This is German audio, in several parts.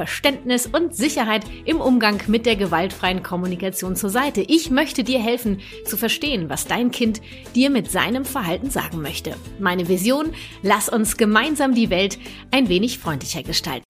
Verständnis und Sicherheit im Umgang mit der gewaltfreien Kommunikation zur Seite. Ich möchte dir helfen zu verstehen, was dein Kind dir mit seinem Verhalten sagen möchte. Meine Vision, lass uns gemeinsam die Welt ein wenig freundlicher gestalten.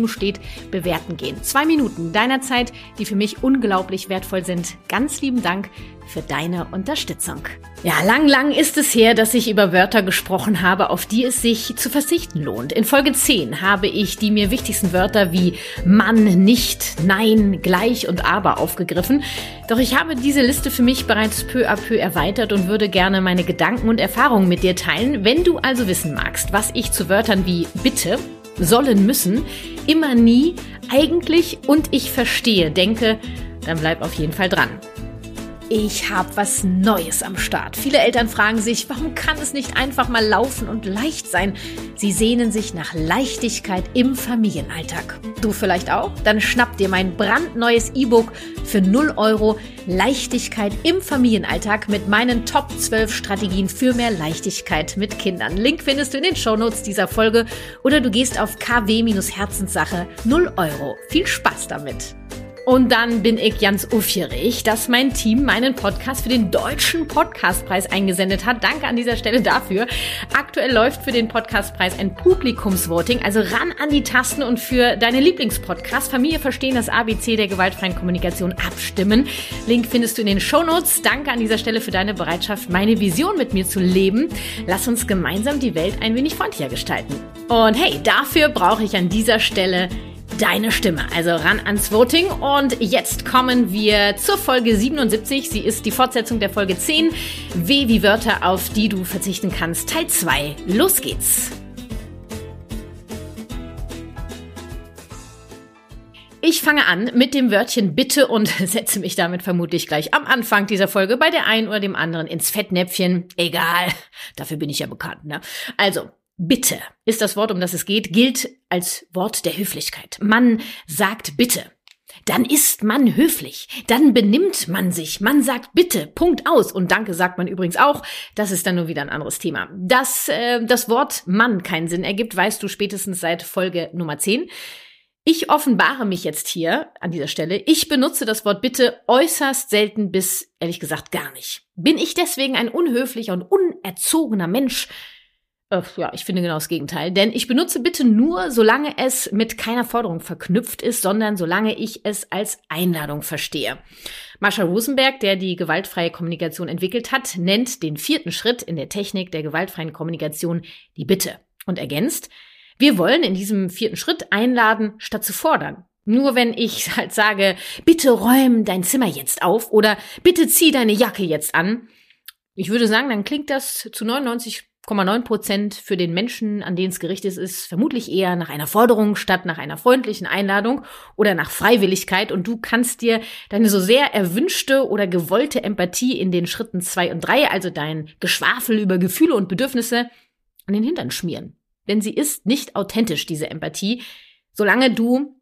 daneben steht, bewerten gehen. Zwei Minuten deiner Zeit, die für mich unglaublich wertvoll sind. Ganz lieben Dank für deine Unterstützung. Ja, lang, lang ist es her, dass ich über Wörter gesprochen habe, auf die es sich zu verzichten lohnt. In Folge 10 habe ich die mir wichtigsten Wörter wie Mann, nicht, nein, gleich und aber aufgegriffen. Doch ich habe diese Liste für mich bereits peu à peu erweitert und würde gerne meine Gedanken und Erfahrungen mit dir teilen. Wenn du also wissen magst, was ich zu Wörtern wie bitte, sollen, müssen, immer nie, eigentlich und ich verstehe denke, dann bleib auf jeden Fall dran. Ich habe was Neues am Start. Viele Eltern fragen sich, warum kann es nicht einfach mal laufen und leicht sein? Sie sehnen sich nach Leichtigkeit im Familienalltag. Du vielleicht auch? Dann schnapp dir mein brandneues E-Book für 0 Euro Leichtigkeit im Familienalltag mit meinen Top 12 Strategien für mehr Leichtigkeit mit Kindern. Link findest du in den Shownotes dieser Folge oder du gehst auf kw-herzenssache 0 Euro. Viel Spaß damit! Und dann bin ich ganz aufgeregt, dass mein Team meinen Podcast für den Deutschen Podcastpreis eingesendet hat. Danke an dieser Stelle dafür. Aktuell läuft für den Podcastpreis ein Publikumsvoting, also ran an die Tasten und für deine Lieblingspodcast Familie verstehen das ABC der gewaltfreien Kommunikation abstimmen. Link findest du in den Shownotes. Danke an dieser Stelle für deine Bereitschaft, meine Vision mit mir zu leben. Lass uns gemeinsam die Welt ein wenig freundlicher gestalten. Und hey, dafür brauche ich an dieser Stelle deine Stimme. Also ran ans Voting. Und jetzt kommen wir zur Folge 77. Sie ist die Fortsetzung der Folge 10. W wie Wörter, auf die du verzichten kannst. Teil 2. Los geht's. Ich fange an mit dem Wörtchen bitte und setze mich damit vermutlich gleich am Anfang dieser Folge bei der einen oder dem anderen ins Fettnäpfchen. Egal, dafür bin ich ja bekannt. Ne? Also, Bitte ist das Wort, um das es geht, gilt als Wort der Höflichkeit. Man sagt bitte. Dann ist man höflich. Dann benimmt man sich. Man sagt bitte, Punkt aus. Und danke sagt man übrigens auch. Das ist dann nur wieder ein anderes Thema. Dass äh, das Wort Mann keinen Sinn ergibt, weißt du spätestens seit Folge Nummer 10. Ich offenbare mich jetzt hier an dieser Stelle. Ich benutze das Wort bitte äußerst selten bis ehrlich gesagt gar nicht. Bin ich deswegen ein unhöflicher und unerzogener Mensch? Äh, ja, ich finde genau das Gegenteil. Denn ich benutze bitte nur, solange es mit keiner Forderung verknüpft ist, sondern solange ich es als Einladung verstehe. Marsha Rosenberg, der die gewaltfreie Kommunikation entwickelt hat, nennt den vierten Schritt in der Technik der gewaltfreien Kommunikation die Bitte und ergänzt, wir wollen in diesem vierten Schritt einladen, statt zu fordern. Nur wenn ich halt sage, bitte räum dein Zimmer jetzt auf oder bitte zieh deine Jacke jetzt an, ich würde sagen, dann klingt das zu 99 0,9 Prozent für den Menschen, an den es gerichtet ist, vermutlich eher nach einer Forderung statt nach einer freundlichen Einladung oder nach Freiwilligkeit. Und du kannst dir deine so sehr erwünschte oder gewollte Empathie in den Schritten zwei und drei, also dein Geschwafel über Gefühle und Bedürfnisse, an den Hintern schmieren. Denn sie ist nicht authentisch, diese Empathie, solange du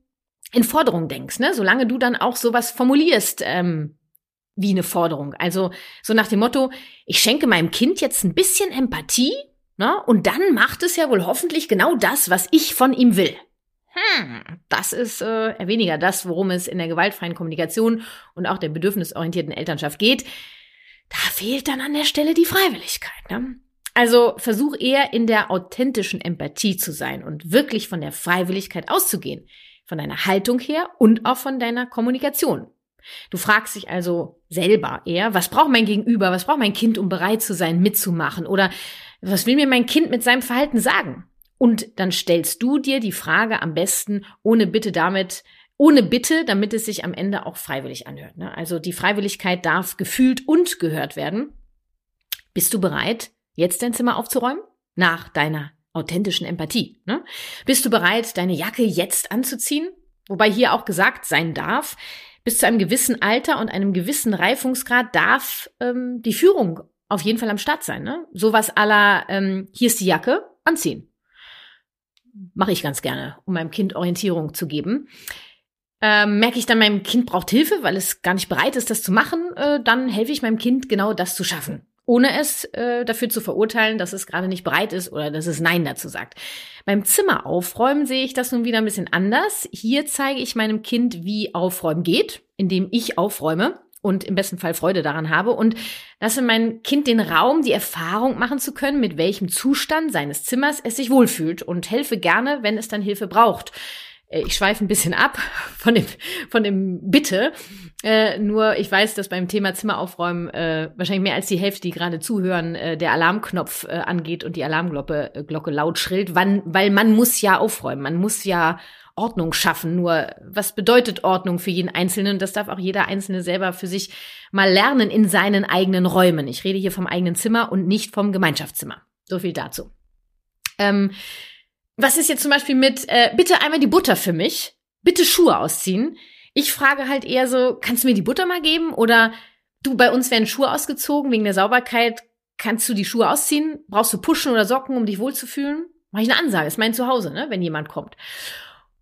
in Forderung denkst, ne? solange du dann auch sowas formulierst, ähm, wie eine Forderung. Also so nach dem Motto, ich schenke meinem Kind jetzt ein bisschen Empathie, ne? Und dann macht es ja wohl hoffentlich genau das, was ich von ihm will. Hm, das ist äh, weniger das, worum es in der gewaltfreien Kommunikation und auch der bedürfnisorientierten Elternschaft geht. Da fehlt dann an der Stelle die Freiwilligkeit. Ne? Also versuch eher in der authentischen Empathie zu sein und wirklich von der Freiwilligkeit auszugehen. von deiner Haltung her und auch von deiner Kommunikation. Du fragst dich also selber eher, was braucht mein Gegenüber, was braucht mein Kind, um bereit zu sein, mitzumachen? Oder was will mir mein Kind mit seinem Verhalten sagen? Und dann stellst du dir die Frage am besten ohne Bitte damit, ohne Bitte, damit es sich am Ende auch freiwillig anhört. Ne? Also die Freiwilligkeit darf gefühlt und gehört werden. Bist du bereit, jetzt dein Zimmer aufzuräumen? Nach deiner authentischen Empathie. Ne? Bist du bereit, deine Jacke jetzt anzuziehen? Wobei hier auch gesagt sein darf, bis zu einem gewissen Alter und einem gewissen Reifungsgrad darf ähm, die Führung auf jeden Fall am Start sein. Ne? Sowas aller, ähm, hier ist die Jacke, anziehen. Mache ich ganz gerne, um meinem Kind Orientierung zu geben. Ähm, merke ich dann, meinem Kind braucht Hilfe, weil es gar nicht bereit ist, das zu machen, äh, dann helfe ich meinem Kind genau das zu schaffen ohne es äh, dafür zu verurteilen, dass es gerade nicht bereit ist oder dass es Nein dazu sagt. Beim Zimmer aufräumen sehe ich das nun wieder ein bisschen anders. Hier zeige ich meinem Kind, wie Aufräumen geht, indem ich aufräume und im besten Fall Freude daran habe und lasse mein Kind den Raum, die Erfahrung machen zu können, mit welchem Zustand seines Zimmers es sich wohlfühlt und helfe gerne, wenn es dann Hilfe braucht. Äh, ich schweife ein bisschen ab von dem, von dem Bitte. Äh, nur ich weiß, dass beim Thema Zimmer aufräumen äh, wahrscheinlich mehr als die Hälfte, die gerade zuhören, äh, der Alarmknopf äh, angeht und die Alarmglocke äh, Glocke laut schrillt, wann, weil man muss ja aufräumen, man muss ja Ordnung schaffen. Nur was bedeutet Ordnung für jeden Einzelnen? Das darf auch jeder Einzelne selber für sich mal lernen in seinen eigenen Räumen. Ich rede hier vom eigenen Zimmer und nicht vom Gemeinschaftszimmer. So viel dazu. Ähm, was ist jetzt zum Beispiel mit, äh, bitte einmal die Butter für mich, bitte Schuhe ausziehen. Ich frage halt eher so, kannst du mir die Butter mal geben? Oder du, bei uns werden Schuhe ausgezogen wegen der Sauberkeit. Kannst du die Schuhe ausziehen? Brauchst du Puschen oder Socken, um dich wohlzufühlen? Mach ich eine Ansage, ist mein Zuhause, ne, wenn jemand kommt.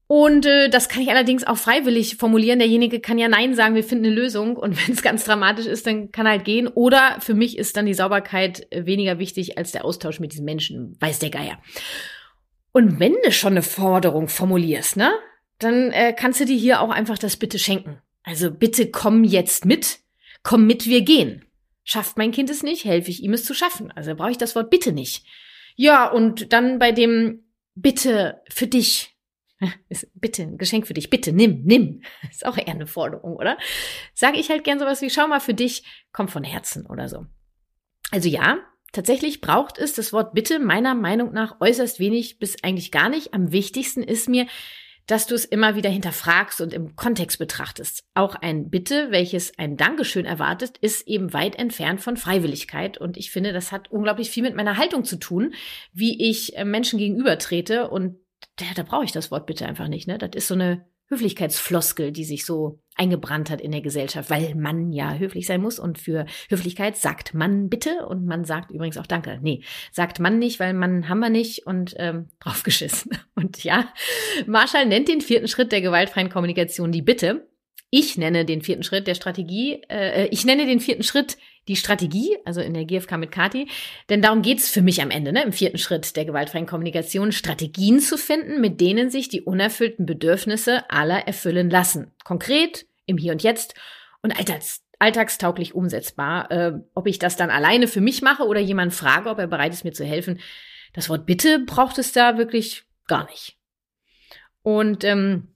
Und äh, das kann ich allerdings auch freiwillig formulieren. Derjenige kann ja Nein sagen, wir finden eine Lösung. Und wenn es ganz dramatisch ist, dann kann halt gehen. Oder für mich ist dann die Sauberkeit weniger wichtig als der Austausch mit diesen Menschen. Weiß der Geier. Und wenn du schon eine Forderung formulierst, ne, dann äh, kannst du dir hier auch einfach das Bitte schenken. Also bitte komm jetzt mit, komm mit, wir gehen. Schafft mein Kind es nicht, helfe ich ihm es zu schaffen. Also brauche ich das Wort bitte nicht. Ja, und dann bei dem Bitte für dich. Bitte, ein Geschenk für dich. Bitte, nimm, nimm. Ist auch eher eine Forderung, oder? Sage ich halt gern sowas wie, schau mal für dich, komm von Herzen oder so. Also ja, Tatsächlich braucht es das Wort Bitte meiner Meinung nach äußerst wenig bis eigentlich gar nicht. Am wichtigsten ist mir, dass du es immer wieder hinterfragst und im Kontext betrachtest. Auch ein Bitte, welches ein Dankeschön erwartet, ist eben weit entfernt von Freiwilligkeit. Und ich finde, das hat unglaublich viel mit meiner Haltung zu tun, wie ich äh, Menschen gegenüber trete. Und ja, da brauche ich das Wort Bitte einfach nicht. Ne? Das ist so eine Höflichkeitsfloskel, die sich so eingebrannt hat in der Gesellschaft, weil man ja höflich sein muss und für Höflichkeit sagt man bitte und man sagt übrigens auch Danke. Nee, sagt man nicht, weil man haben wir nicht und ähm, draufgeschissen. Und ja, Marshall nennt den vierten Schritt der gewaltfreien Kommunikation die Bitte. Ich nenne den vierten Schritt der Strategie, äh, äh ich nenne den vierten Schritt die Strategie, also in der GfK mit Kati, denn darum geht's für mich am Ende, ne, im vierten Schritt der gewaltfreien Kommunikation, Strategien zu finden, mit denen sich die unerfüllten Bedürfnisse aller erfüllen lassen. Konkret, im Hier und Jetzt und alltags, alltagstauglich umsetzbar. Äh, ob ich das dann alleine für mich mache oder jemand frage, ob er bereit ist, mir zu helfen. Das Wort Bitte braucht es da wirklich gar nicht. Und ähm,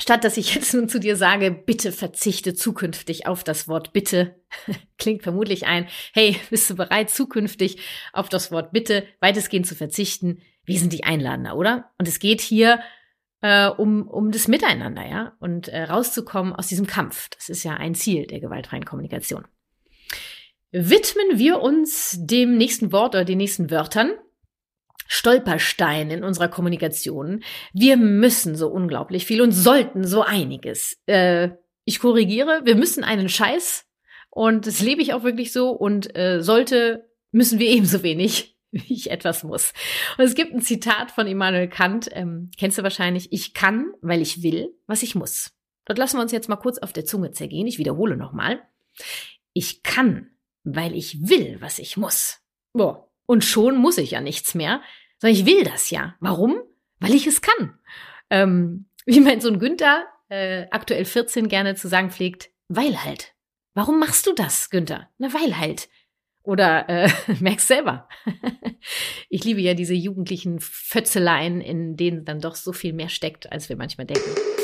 Statt dass ich jetzt nun zu dir sage, bitte verzichte zukünftig auf das Wort bitte, klingt vermutlich ein, hey, bist du bereit, zukünftig auf das Wort bitte weitestgehend zu verzichten? Wesentlich einladender, oder? Und es geht hier äh, um, um das Miteinander, ja, und äh, rauszukommen aus diesem Kampf. Das ist ja ein Ziel der gewaltfreien Kommunikation. Widmen wir uns dem nächsten Wort oder den nächsten Wörtern. Stolperstein in unserer Kommunikation. Wir müssen so unglaublich viel und sollten so einiges. Äh, ich korrigiere, wir müssen einen Scheiß und das lebe ich auch wirklich so und äh, sollte, müssen wir ebenso wenig wie ich etwas muss. Und es gibt ein Zitat von Immanuel Kant, ähm, kennst du wahrscheinlich, ich kann, weil ich will, was ich muss. Dort lassen wir uns jetzt mal kurz auf der Zunge zergehen. Ich wiederhole nochmal. Ich kann, weil ich will, was ich muss. Boah, und schon muss ich ja nichts mehr, sondern ich will das ja. Warum? Weil ich es kann. Ähm, wie mein Sohn Günther, äh, aktuell 14, gerne zu sagen pflegt, weil halt. Warum machst du das, Günther? Na, weil halt. Oder äh, merkst selber. ich liebe ja diese jugendlichen Fötzeleien, in denen dann doch so viel mehr steckt, als wir manchmal denken.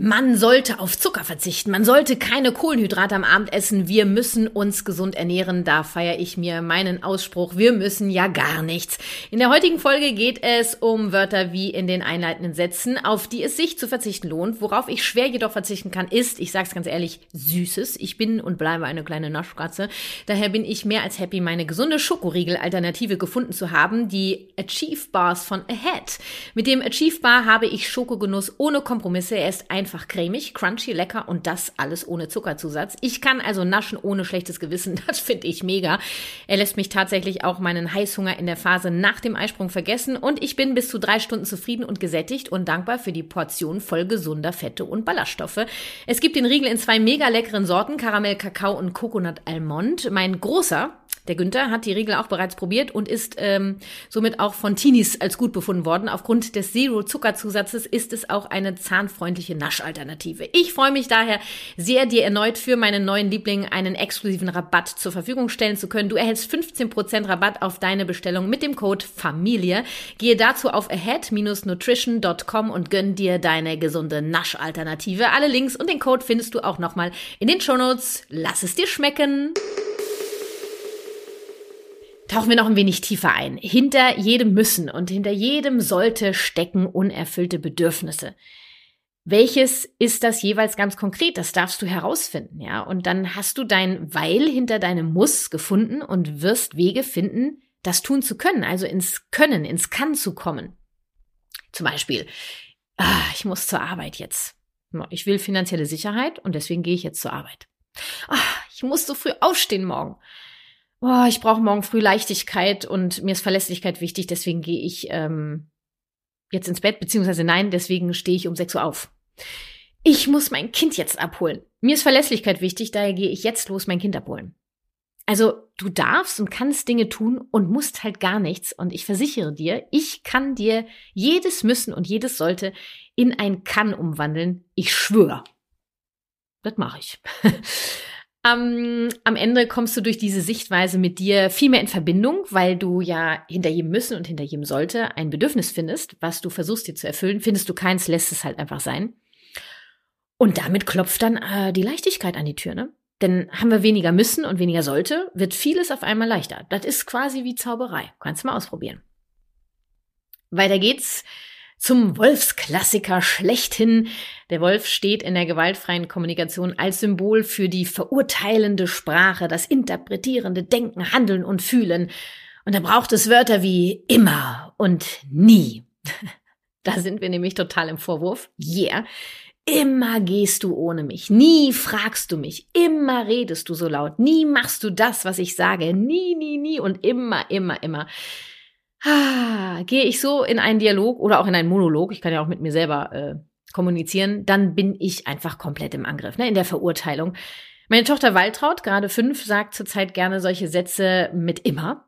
Man sollte auf Zucker verzichten. Man sollte keine Kohlenhydrate am Abend essen. Wir müssen uns gesund ernähren. Da feiere ich mir meinen Ausspruch. Wir müssen ja gar nichts. In der heutigen Folge geht es um Wörter wie in den einleitenden Sätzen, auf die es sich zu verzichten lohnt. Worauf ich schwer jedoch verzichten kann, ist, ich sag's ganz ehrlich, Süßes. Ich bin und bleibe eine kleine Naschkatze. Daher bin ich mehr als happy, meine gesunde Schokoriegel-Alternative gefunden zu haben. Die Achieve Bars von Ahead. Mit dem Achieve Bar habe ich Schokogenuss ohne Kompromisse. Er ist ein einfach cremig, crunchy, lecker und das alles ohne Zuckerzusatz. Ich kann also naschen ohne schlechtes Gewissen. Das finde ich mega. Er lässt mich tatsächlich auch meinen Heißhunger in der Phase nach dem Eisprung vergessen und ich bin bis zu drei Stunden zufrieden und gesättigt und dankbar für die Portion voll gesunder Fette und Ballaststoffe. Es gibt den Riegel in zwei mega leckeren Sorten, Karamell, Kakao und Coconut Almond. Mein großer der Günther hat die Riegel auch bereits probiert und ist ähm, somit auch von Teenies als gut befunden worden. Aufgrund des Zero-Zuckerzusatzes ist es auch eine zahnfreundliche Naschalternative. Ich freue mich daher sehr, dir erneut für meinen neuen Liebling einen exklusiven Rabatt zur Verfügung stellen zu können. Du erhältst 15% Rabatt auf deine Bestellung mit dem Code Familie. Gehe dazu auf ahead-nutrition.com und gönn dir deine gesunde Naschalternative. Alle Links und den Code findest du auch nochmal in den Shownotes. Lass es dir schmecken! tauchen wir noch ein wenig tiefer ein. Hinter jedem Müssen und hinter jedem sollte stecken unerfüllte Bedürfnisse. Welches ist das jeweils ganz konkret? Das darfst du herausfinden, ja. Und dann hast du dein Weil hinter deinem Muss gefunden und wirst Wege finden, das tun zu können, also ins Können, ins Kann zu kommen. Zum Beispiel, ah, ich muss zur Arbeit jetzt. Ich will finanzielle Sicherheit und deswegen gehe ich jetzt zur Arbeit. Ah, ich muss so früh aufstehen morgen oh, ich brauche morgen früh Leichtigkeit und mir ist Verlässlichkeit wichtig, deswegen gehe ich ähm, jetzt ins Bett, beziehungsweise nein, deswegen stehe ich um 6 Uhr auf. Ich muss mein Kind jetzt abholen. Mir ist Verlässlichkeit wichtig, daher gehe ich jetzt los mein Kind abholen. Also du darfst und kannst Dinge tun und musst halt gar nichts. Und ich versichere dir, ich kann dir jedes Müssen und jedes Sollte in ein Kann umwandeln. Ich schwöre. Das mache ich. Ähm, am Ende kommst du durch diese Sichtweise mit dir viel mehr in Verbindung, weil du ja hinter jedem Müssen und hinter jedem Sollte ein Bedürfnis findest, was du versuchst dir zu erfüllen. Findest du keins, lässt es halt einfach sein. Und damit klopft dann äh, die Leichtigkeit an die Tür, ne? Denn haben wir weniger Müssen und weniger Sollte, wird vieles auf einmal leichter. Das ist quasi wie Zauberei. Kannst du mal ausprobieren. Weiter geht's zum Wolfsklassiker schlechthin. Der Wolf steht in der gewaltfreien Kommunikation als Symbol für die verurteilende Sprache, das interpretierende Denken, Handeln und Fühlen. Und da braucht es Wörter wie immer und nie. Da sind wir nämlich total im Vorwurf. Yeah. Immer gehst du ohne mich, nie fragst du mich, immer redest du so laut, nie machst du das, was ich sage, nie, nie, nie und immer, immer, immer. Ah, gehe ich so in einen Dialog oder auch in einen Monolog, ich kann ja auch mit mir selber äh, kommunizieren, dann bin ich einfach komplett im Angriff, ne, in der Verurteilung. Meine Tochter Waltraud, gerade fünf, sagt zurzeit gerne solche Sätze mit immer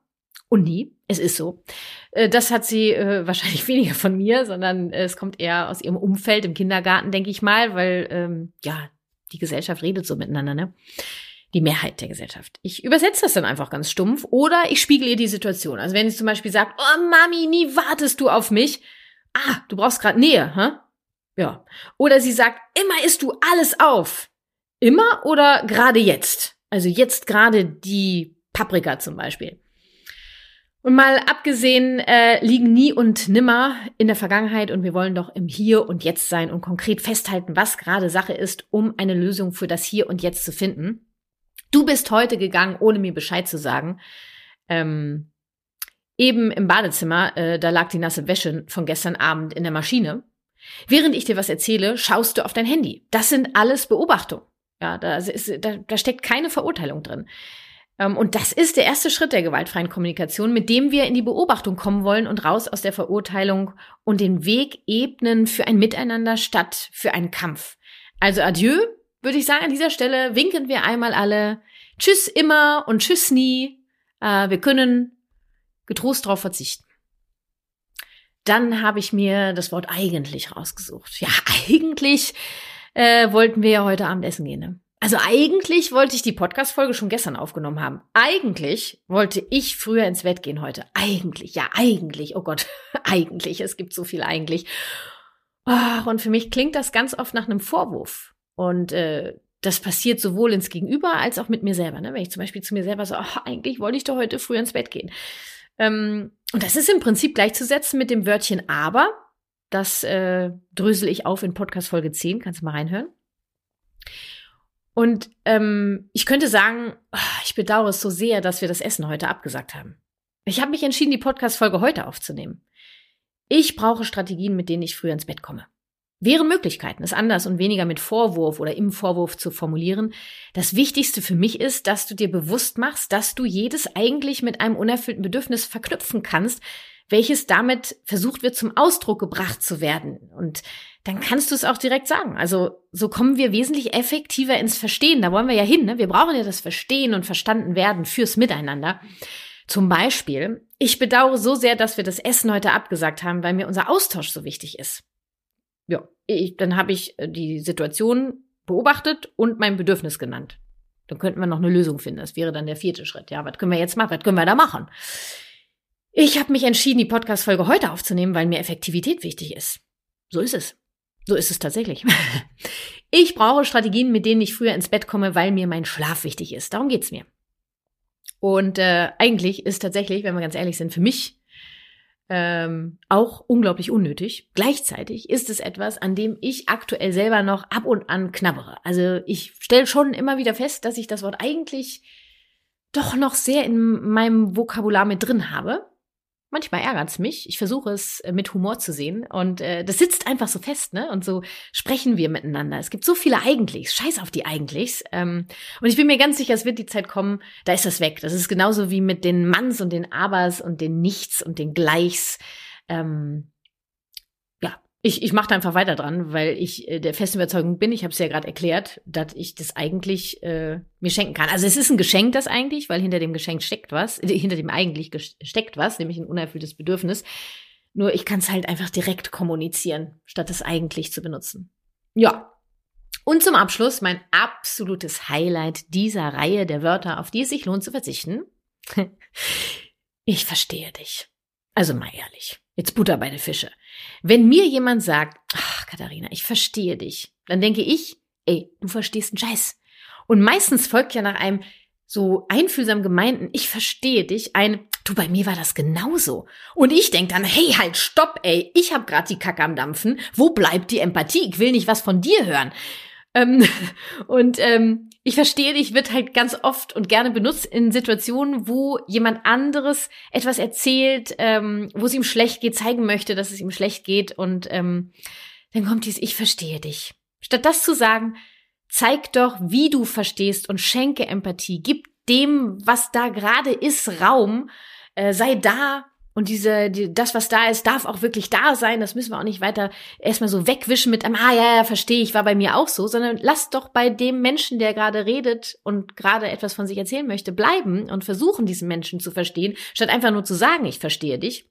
und nie. Es ist so. Äh, das hat sie äh, wahrscheinlich weniger von mir, sondern äh, es kommt eher aus ihrem Umfeld im Kindergarten, denke ich mal, weil ähm, ja die Gesellschaft redet so miteinander. Ne? die Mehrheit der Gesellschaft. Ich übersetze das dann einfach ganz stumpf oder ich spiegel ihr die Situation. Also wenn sie zum Beispiel sagt, oh Mami, nie wartest du auf mich. Ah, du brauchst gerade Nähe, hä? Ja. Oder sie sagt, immer isst du alles auf. Immer oder gerade jetzt? Also jetzt gerade die Paprika zum Beispiel. Und mal abgesehen, äh, liegen nie und nimmer in der Vergangenheit und wir wollen doch im Hier und Jetzt sein und konkret festhalten, was gerade Sache ist, um eine Lösung für das Hier und Jetzt zu finden. Du bist heute gegangen, ohne mir Bescheid zu sagen. Ähm, eben im Badezimmer, äh, da lag die nasse Wäsche von gestern Abend in der Maschine. Während ich dir was erzähle, schaust du auf dein Handy. Das sind alles Beobachtungen. Ja, da, ist, da, da steckt keine Verurteilung drin. Ähm, und das ist der erste Schritt der gewaltfreien Kommunikation, mit dem wir in die Beobachtung kommen wollen und raus aus der Verurteilung und den Weg ebnen für ein Miteinander statt für einen Kampf. Also adieu, würde ich sagen, an dieser Stelle winken wir einmal alle Tschüss immer und Tschüss nie. Äh, wir können getrost darauf verzichten. Dann habe ich mir das Wort eigentlich rausgesucht. Ja, eigentlich äh, wollten wir ja heute Abend essen gehen. Ne? Also eigentlich wollte ich die Podcast-Folge schon gestern aufgenommen haben. Eigentlich wollte ich früher ins Bett gehen heute. Eigentlich, ja, eigentlich. Oh Gott, eigentlich. Es gibt so viel eigentlich. Oh, und für mich klingt das ganz oft nach einem Vorwurf. Und äh, das passiert sowohl ins Gegenüber als auch mit mir selber. Ne? Wenn ich zum Beispiel zu mir selber so, oh, eigentlich wollte ich doch heute früh ins Bett gehen. Ähm, und das ist im Prinzip gleichzusetzen mit dem Wörtchen aber. Das äh, drösel ich auf in Podcast Folge 10, kannst du mal reinhören. Und ähm, ich könnte sagen, oh, ich bedauere es so sehr, dass wir das Essen heute abgesagt haben. Ich habe mich entschieden, die Podcast-Folge heute aufzunehmen. Ich brauche Strategien, mit denen ich früher ins Bett komme. Wären Möglichkeiten, es anders und weniger mit Vorwurf oder im Vorwurf zu formulieren. Das Wichtigste für mich ist, dass du dir bewusst machst, dass du jedes eigentlich mit einem unerfüllten Bedürfnis verknüpfen kannst, welches damit versucht wird, zum Ausdruck gebracht zu werden. Und dann kannst du es auch direkt sagen. Also so kommen wir wesentlich effektiver ins Verstehen. Da wollen wir ja hin. Ne? Wir brauchen ja das Verstehen und verstanden werden fürs Miteinander. Zum Beispiel, ich bedauere so sehr, dass wir das Essen heute abgesagt haben, weil mir unser Austausch so wichtig ist ja, ich, dann habe ich äh, die Situation beobachtet und mein Bedürfnis genannt. Dann könnten wir noch eine Lösung finden. Das wäre dann der vierte Schritt. Ja, was können wir jetzt machen? Was können wir da machen? Ich habe mich entschieden, die Podcast-Folge heute aufzunehmen, weil mir Effektivität wichtig ist. So ist es. So ist es tatsächlich. Ich brauche Strategien, mit denen ich früher ins Bett komme, weil mir mein Schlaf wichtig ist. Darum geht's mir. Und äh, eigentlich ist tatsächlich, wenn wir ganz ehrlich sind, für mich ähm, auch unglaublich unnötig. Gleichzeitig ist es etwas, an dem ich aktuell selber noch ab und an knabbere. Also ich stelle schon immer wieder fest, dass ich das Wort eigentlich doch noch sehr in meinem Vokabular mit drin habe. Manchmal ärgert es mich. Ich versuche es äh, mit Humor zu sehen. Und äh, das sitzt einfach so fest, ne? Und so sprechen wir miteinander. Es gibt so viele Eigentlichs. Scheiß auf die Eigentlichs. Ähm, und ich bin mir ganz sicher, es wird die Zeit kommen, da ist das weg. Das ist genauso wie mit den Manns und den Abers und den Nichts und den Gleichs. Ähm, ich, ich mache da einfach weiter dran, weil ich äh, der festen Überzeugung bin, ich habe es ja gerade erklärt, dass ich das eigentlich äh, mir schenken kann. Also es ist ein Geschenk, das eigentlich, weil hinter dem Geschenk steckt was, äh, hinter dem eigentlich steckt was, nämlich ein unerfülltes Bedürfnis. Nur ich kann es halt einfach direkt kommunizieren, statt es eigentlich zu benutzen. Ja. Und zum Abschluss mein absolutes Highlight dieser Reihe der Wörter, auf die es sich lohnt zu verzichten. ich verstehe dich. Also mal ehrlich. Jetzt Butter bei den Fische. Wenn mir jemand sagt, ach, Katharina, ich verstehe dich, dann denke ich, ey, du verstehst einen Scheiß. Und meistens folgt ja nach einem so einfühlsam gemeinten, ich verstehe dich, ein, du, bei mir war das genauso. Und ich denk dann, hey, halt, stopp, ey, ich hab grad die Kacke am Dampfen, wo bleibt die Empathie? Ich will nicht was von dir hören. Ähm, und ähm, ich verstehe dich, wird halt ganz oft und gerne benutzt in Situationen, wo jemand anderes etwas erzählt, ähm, wo es ihm schlecht geht, zeigen möchte, dass es ihm schlecht geht. Und ähm, dann kommt dies, ich verstehe dich. Statt das zu sagen, zeig doch, wie du verstehst und schenke Empathie. Gib dem, was da gerade ist, Raum. Äh, sei da, und diese, die, das, was da ist, darf auch wirklich da sein. Das müssen wir auch nicht weiter erstmal so wegwischen mit einem, ah ja, ja, verstehe ich, war bei mir auch so, sondern lass doch bei dem Menschen, der gerade redet und gerade etwas von sich erzählen möchte, bleiben und versuchen, diesen Menschen zu verstehen, statt einfach nur zu sagen, ich verstehe dich.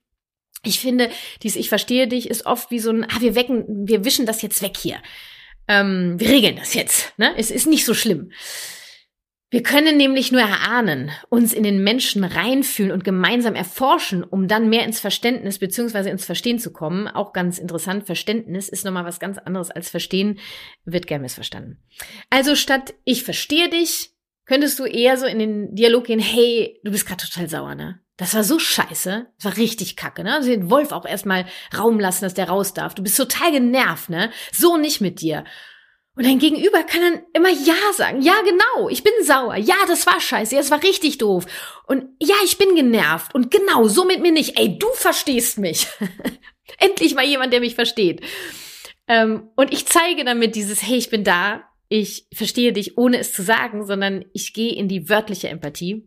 Ich finde, dieses Ich verstehe dich ist oft wie so ein, ah, wir wecken, wir wischen das jetzt weg hier. Ähm, wir regeln das jetzt. Ne? Es ist nicht so schlimm. Wir können nämlich nur erahnen, uns in den Menschen reinfühlen und gemeinsam erforschen, um dann mehr ins Verständnis beziehungsweise ins Verstehen zu kommen. Auch ganz interessant, Verständnis ist nochmal was ganz anderes als Verstehen, wird gern missverstanden. Also statt ich verstehe dich, könntest du eher so in den Dialog gehen, hey, du bist gerade total sauer, ne? Das war so scheiße. Das war richtig kacke, ne? Also den Wolf auch erstmal Raum lassen, dass der raus darf. Du bist total genervt, ne? So nicht mit dir. Und dein Gegenüber kann dann immer Ja sagen. Ja, genau, ich bin sauer. Ja, das war scheiße. Ja, das war richtig doof. Und ja, ich bin genervt. Und genau, so mit mir nicht. Ey, du verstehst mich. Endlich mal jemand, der mich versteht. Ähm, und ich zeige damit dieses, hey, ich bin da. Ich verstehe dich, ohne es zu sagen, sondern ich gehe in die wörtliche Empathie.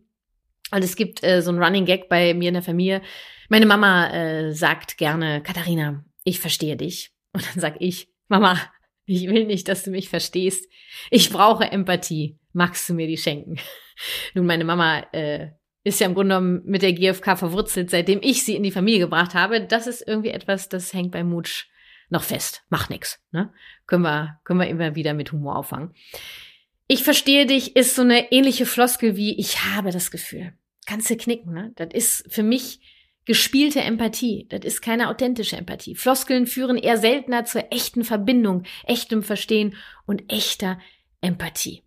Und es gibt äh, so ein Running Gag bei mir in der Familie. Meine Mama äh, sagt gerne, Katharina, ich verstehe dich. Und dann sag ich, Mama, ich will nicht, dass du mich verstehst. Ich brauche Empathie. Magst du mir die schenken? Nun, meine Mama äh, ist ja im Grunde genommen mit der GfK verwurzelt, seitdem ich sie in die Familie gebracht habe. Das ist irgendwie etwas, das hängt bei Mutsch noch fest. Mach nix. Ne? Können wir, können wir immer wieder mit Humor auffangen. Ich verstehe dich ist so eine ähnliche Floskel wie ich habe das Gefühl. Kannst du knicken, ne? Das ist für mich Gespielte Empathie, das ist keine authentische Empathie. Floskeln führen eher seltener zur echten Verbindung, echtem Verstehen und echter Empathie.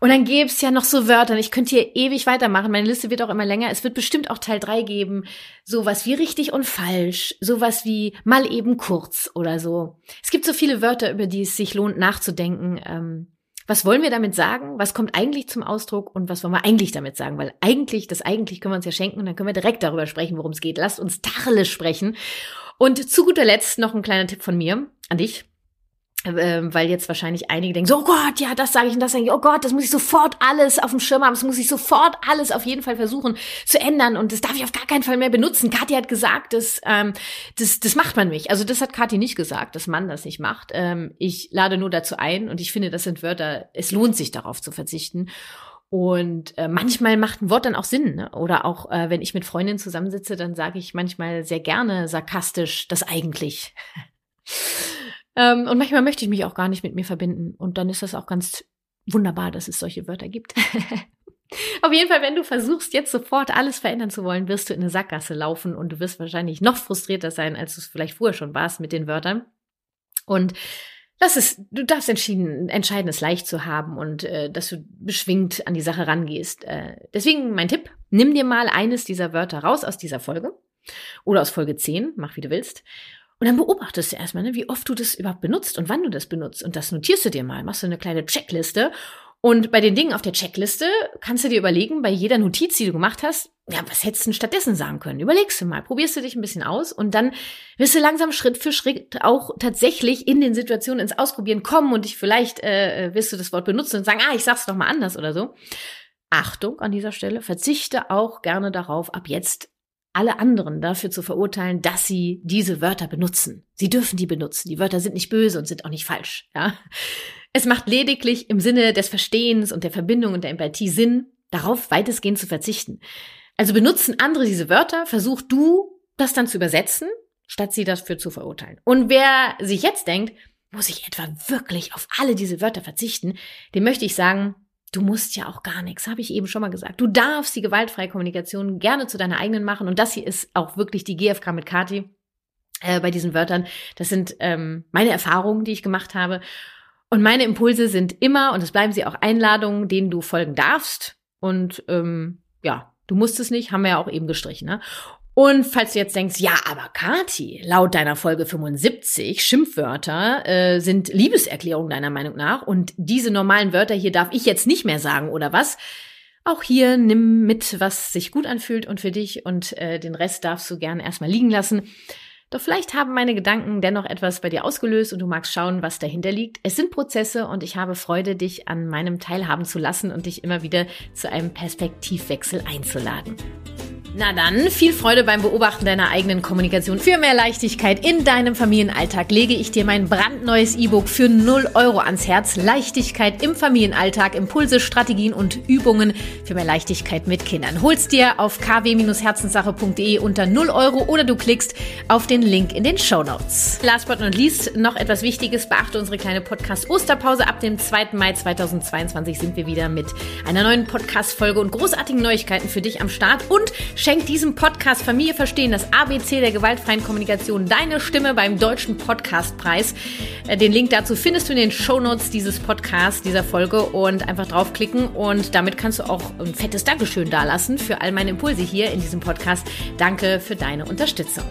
Und dann gäbe es ja noch so Wörter. Ich könnte hier ewig weitermachen. Meine Liste wird auch immer länger. Es wird bestimmt auch Teil drei geben. Sowas wie richtig und falsch. Sowas wie mal eben kurz oder so. Es gibt so viele Wörter, über die es sich lohnt nachzudenken. Ähm, was wollen wir damit sagen? Was kommt eigentlich zum Ausdruck und was wollen wir eigentlich damit sagen? Weil eigentlich, das eigentlich können wir uns ja schenken und dann können wir direkt darüber sprechen, worum es geht. Lasst uns Tacheles sprechen. Und zu guter Letzt noch ein kleiner Tipp von mir an dich weil jetzt wahrscheinlich einige denken, so, oh Gott, ja, das sage ich und das sage ich, oh Gott, das muss ich sofort alles auf dem Schirm haben, das muss ich sofort alles auf jeden Fall versuchen zu ändern und das darf ich auf gar keinen Fall mehr benutzen. Kathi hat gesagt, das, ähm, das, das macht man nicht. Also das hat Kathi nicht gesagt, dass man das nicht macht. Ähm, ich lade nur dazu ein und ich finde, das sind Wörter, es lohnt sich darauf zu verzichten. Und äh, manchmal macht ein Wort dann auch Sinn. Ne? Oder auch, äh, wenn ich mit Freundinnen zusammensitze, dann sage ich manchmal sehr gerne sarkastisch das eigentlich. Ähm, und manchmal möchte ich mich auch gar nicht mit mir verbinden. Und dann ist das auch ganz wunderbar, dass es solche Wörter gibt. Auf jeden Fall, wenn du versuchst, jetzt sofort alles verändern zu wollen, wirst du in eine Sackgasse laufen und du wirst wahrscheinlich noch frustrierter sein, als du es vielleicht vorher schon warst mit den Wörtern. Und das ist, du darfst entschieden, entscheiden, es leicht zu haben und äh, dass du beschwingt an die Sache rangehst. Äh, deswegen mein Tipp, nimm dir mal eines dieser Wörter raus aus dieser Folge oder aus Folge 10, mach wie du willst, und dann beobachtest du erstmal, ne, wie oft du das überhaupt benutzt und wann du das benutzt. Und das notierst du dir mal, machst du eine kleine Checkliste. Und bei den Dingen auf der Checkliste kannst du dir überlegen, bei jeder Notiz, die du gemacht hast, ja, was hättest du denn stattdessen sagen können? Überlegst du mal, probierst du dich ein bisschen aus und dann wirst du langsam Schritt für Schritt auch tatsächlich in den Situationen ins Ausprobieren kommen und dich vielleicht äh, wirst du das Wort benutzen und sagen, ah, ich sag's doch mal anders oder so. Achtung an dieser Stelle, verzichte auch gerne darauf, ab jetzt alle anderen dafür zu verurteilen, dass sie diese Wörter benutzen. Sie dürfen die benutzen. Die Wörter sind nicht böse und sind auch nicht falsch. Ja? Es macht lediglich im Sinne des Verstehens und der Verbindung und der Empathie Sinn, darauf weitestgehend zu verzichten. Also benutzen andere diese Wörter, versuch du das dann zu übersetzen, statt sie dafür zu verurteilen. Und wer sich jetzt denkt, muss ich etwa wirklich auf alle diese Wörter verzichten, dem möchte ich sagen, Du musst ja auch gar nichts, habe ich eben schon mal gesagt. Du darfst die gewaltfreie Kommunikation gerne zu deiner eigenen machen. Und das hier ist auch wirklich die GFK mit Kati äh, bei diesen Wörtern. Das sind ähm, meine Erfahrungen, die ich gemacht habe. Und meine Impulse sind immer, und es bleiben sie auch Einladungen, denen du folgen darfst. Und ähm, ja, du musst es nicht, haben wir ja auch eben gestrichen. Ne? Und falls du jetzt denkst, ja, aber Kati, laut deiner Folge 75, Schimpfwörter äh, sind Liebeserklärungen deiner Meinung nach und diese normalen Wörter hier darf ich jetzt nicht mehr sagen oder was? Auch hier nimm mit, was sich gut anfühlt und für dich und äh, den Rest darfst du gern erstmal liegen lassen. Doch vielleicht haben meine Gedanken dennoch etwas bei dir ausgelöst und du magst schauen, was dahinter liegt. Es sind Prozesse und ich habe Freude, dich an meinem teilhaben zu lassen und dich immer wieder zu einem Perspektivwechsel einzuladen. Na dann, viel Freude beim Beobachten deiner eigenen Kommunikation. Für mehr Leichtigkeit in deinem Familienalltag lege ich dir mein brandneues E-Book für 0 Euro ans Herz. Leichtigkeit im Familienalltag, Impulse, Strategien und Übungen für mehr Leichtigkeit mit Kindern. Holst dir auf kw-herzenssache.de unter 0 Euro oder du klickst auf den Link in den Show Notes. Last but not least, noch etwas Wichtiges. Beachte unsere kleine Podcast-Osterpause. Ab dem 2. Mai 2022 sind wir wieder mit einer neuen Podcast-Folge und großartigen Neuigkeiten für dich am Start und Schenk diesem Podcast Familie verstehen, das ABC der gewaltfreien Kommunikation, deine Stimme beim Deutschen Podcastpreis. Äh, den Link dazu findest du in den Shownotes dieses Podcasts, dieser Folge und einfach draufklicken und damit kannst du auch ein fettes Dankeschön dalassen für all meine Impulse hier in diesem Podcast. Danke für deine Unterstützung.